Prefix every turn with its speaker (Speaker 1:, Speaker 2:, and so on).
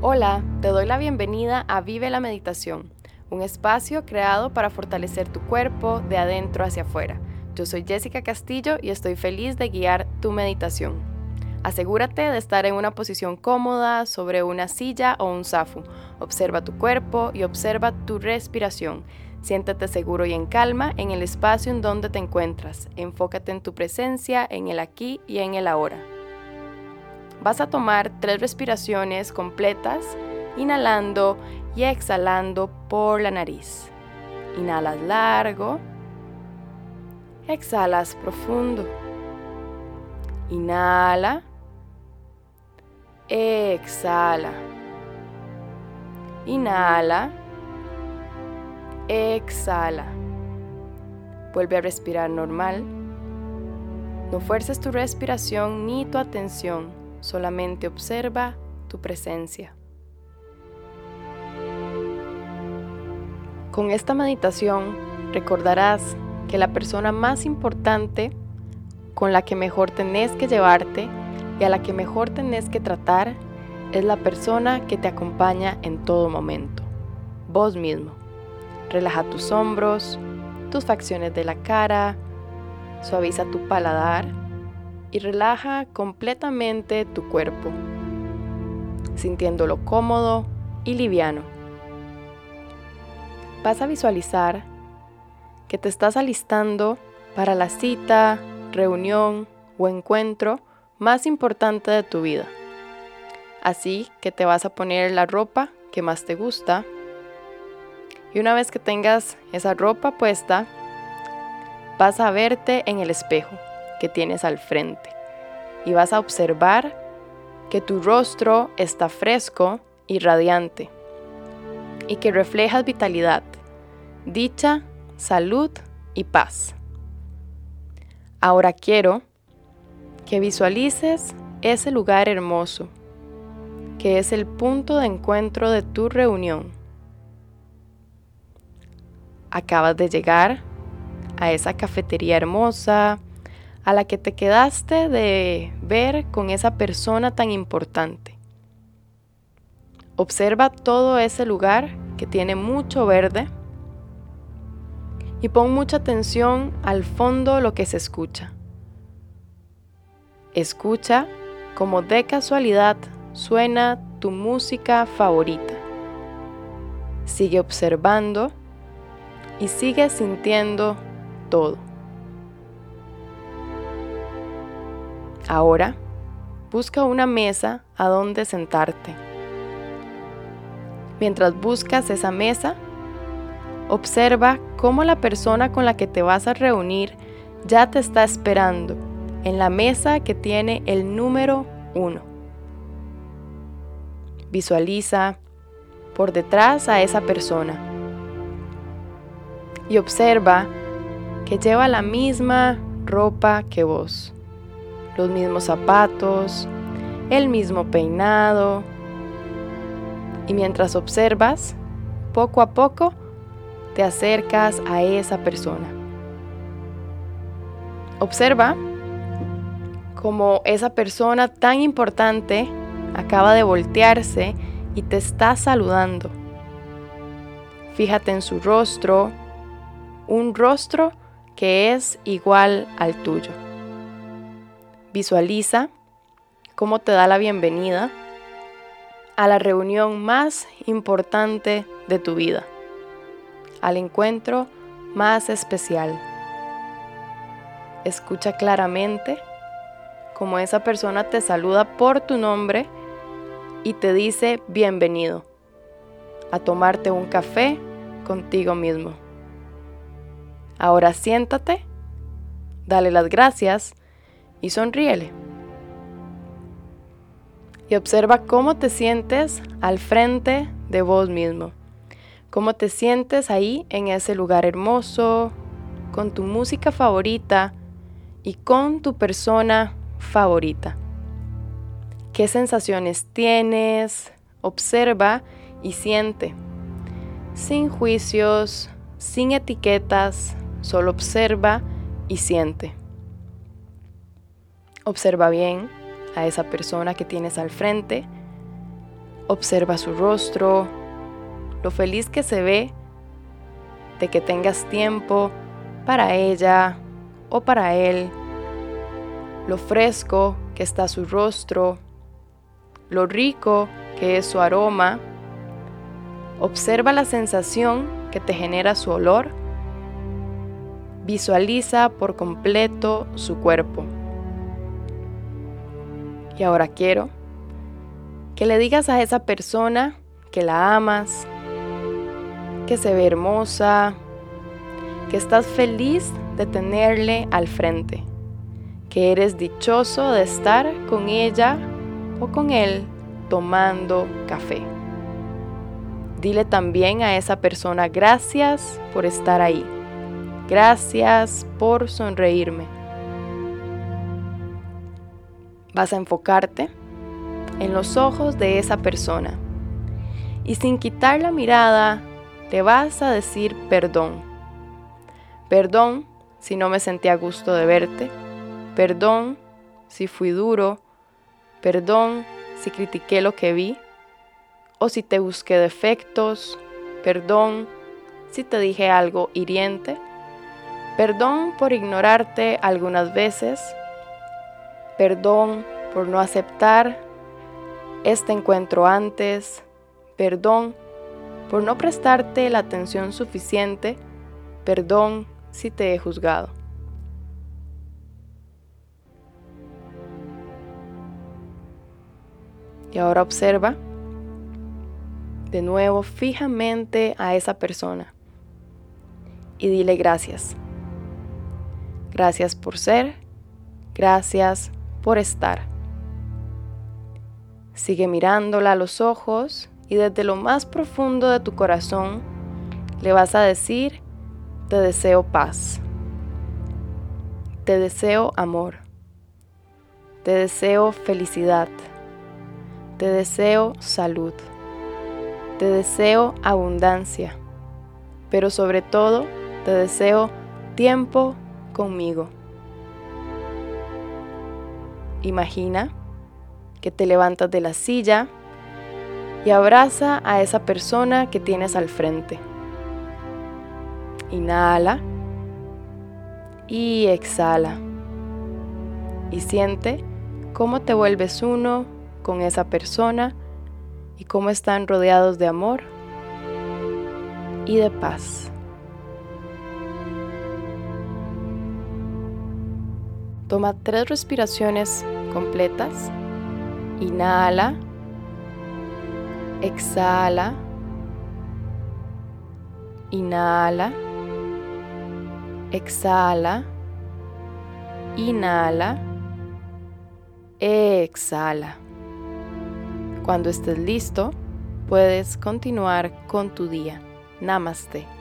Speaker 1: Hola, te doy la bienvenida a Vive la Meditación, un espacio creado para fortalecer tu cuerpo de adentro hacia afuera. Yo soy Jessica Castillo y estoy feliz de guiar tu meditación. Asegúrate de estar en una posición cómoda sobre una silla o un zafu. Observa tu cuerpo y observa tu respiración. Siéntate seguro y en calma en el espacio en donde te encuentras. Enfócate en tu presencia, en el aquí y en el ahora. Vas a tomar tres respiraciones completas, inhalando y exhalando por la nariz. Inhalas largo, exhalas profundo. Inhala, exhala. Inhala, exhala. Vuelve a respirar normal. No fuerces tu respiración ni tu atención solamente observa tu presencia. Con esta meditación recordarás que la persona más importante con la que mejor tenés que llevarte y a la que mejor tenés que tratar es la persona que te acompaña en todo momento, vos mismo. Relaja tus hombros, tus facciones de la cara, suaviza tu paladar y relaja completamente tu cuerpo, sintiéndolo cómodo y liviano. Vas a visualizar que te estás alistando para la cita, reunión o encuentro más importante de tu vida. Así que te vas a poner la ropa que más te gusta. Y una vez que tengas esa ropa puesta, vas a verte en el espejo que tienes al frente y vas a observar que tu rostro está fresco y radiante y que reflejas vitalidad, dicha, salud y paz. Ahora quiero que visualices ese lugar hermoso, que es el punto de encuentro de tu reunión. Acabas de llegar a esa cafetería hermosa, a la que te quedaste de ver con esa persona tan importante. Observa todo ese lugar que tiene mucho verde y pon mucha atención al fondo lo que se escucha. Escucha como de casualidad suena tu música favorita. Sigue observando y sigue sintiendo todo. Ahora, busca una mesa a donde sentarte. Mientras buscas esa mesa, observa cómo la persona con la que te vas a reunir ya te está esperando en la mesa que tiene el número 1. Visualiza por detrás a esa persona y observa que lleva la misma ropa que vos los mismos zapatos, el mismo peinado. Y mientras observas, poco a poco te acercas a esa persona. Observa como esa persona tan importante acaba de voltearse y te está saludando. Fíjate en su rostro, un rostro que es igual al tuyo. Visualiza cómo te da la bienvenida a la reunión más importante de tu vida, al encuentro más especial. Escucha claramente cómo esa persona te saluda por tu nombre y te dice bienvenido a tomarte un café contigo mismo. Ahora siéntate, dale las gracias y sonríele. Y observa cómo te sientes al frente de vos mismo. Cómo te sientes ahí en ese lugar hermoso, con tu música favorita y con tu persona favorita. ¿Qué sensaciones tienes? Observa y siente. Sin juicios, sin etiquetas, solo observa y siente. Observa bien a esa persona que tienes al frente. Observa su rostro, lo feliz que se ve de que tengas tiempo para ella o para él, lo fresco que está su rostro, lo rico que es su aroma. Observa la sensación que te genera su olor. Visualiza por completo su cuerpo. Y ahora quiero que le digas a esa persona que la amas, que se ve hermosa, que estás feliz de tenerle al frente, que eres dichoso de estar con ella o con él tomando café. Dile también a esa persona gracias por estar ahí. Gracias por sonreírme. Vas a enfocarte en los ojos de esa persona. Y sin quitar la mirada, te vas a decir perdón. Perdón si no me sentí a gusto de verte. Perdón si fui duro. Perdón si critiqué lo que vi. O si te busqué defectos. Perdón si te dije algo hiriente. Perdón por ignorarte algunas veces. Perdón por no aceptar este encuentro antes, perdón por no prestarte la atención suficiente, perdón si te he juzgado. Y ahora observa de nuevo fijamente a esa persona y dile gracias. Gracias por ser, gracias por estar. Sigue mirándola a los ojos y desde lo más profundo de tu corazón le vas a decir, te deseo paz, te deseo amor, te deseo felicidad, te deseo salud, te deseo abundancia, pero sobre todo te deseo tiempo conmigo. Imagina que te levantas de la silla y abraza a esa persona que tienes al frente. Inhala y exhala. Y siente cómo te vuelves uno con esa persona y cómo están rodeados de amor y de paz. Toma tres respiraciones completas Inhala. Exhala. Inhala. Exhala. Inhala. Exhala. Cuando estés listo, puedes continuar con tu día. Namaste.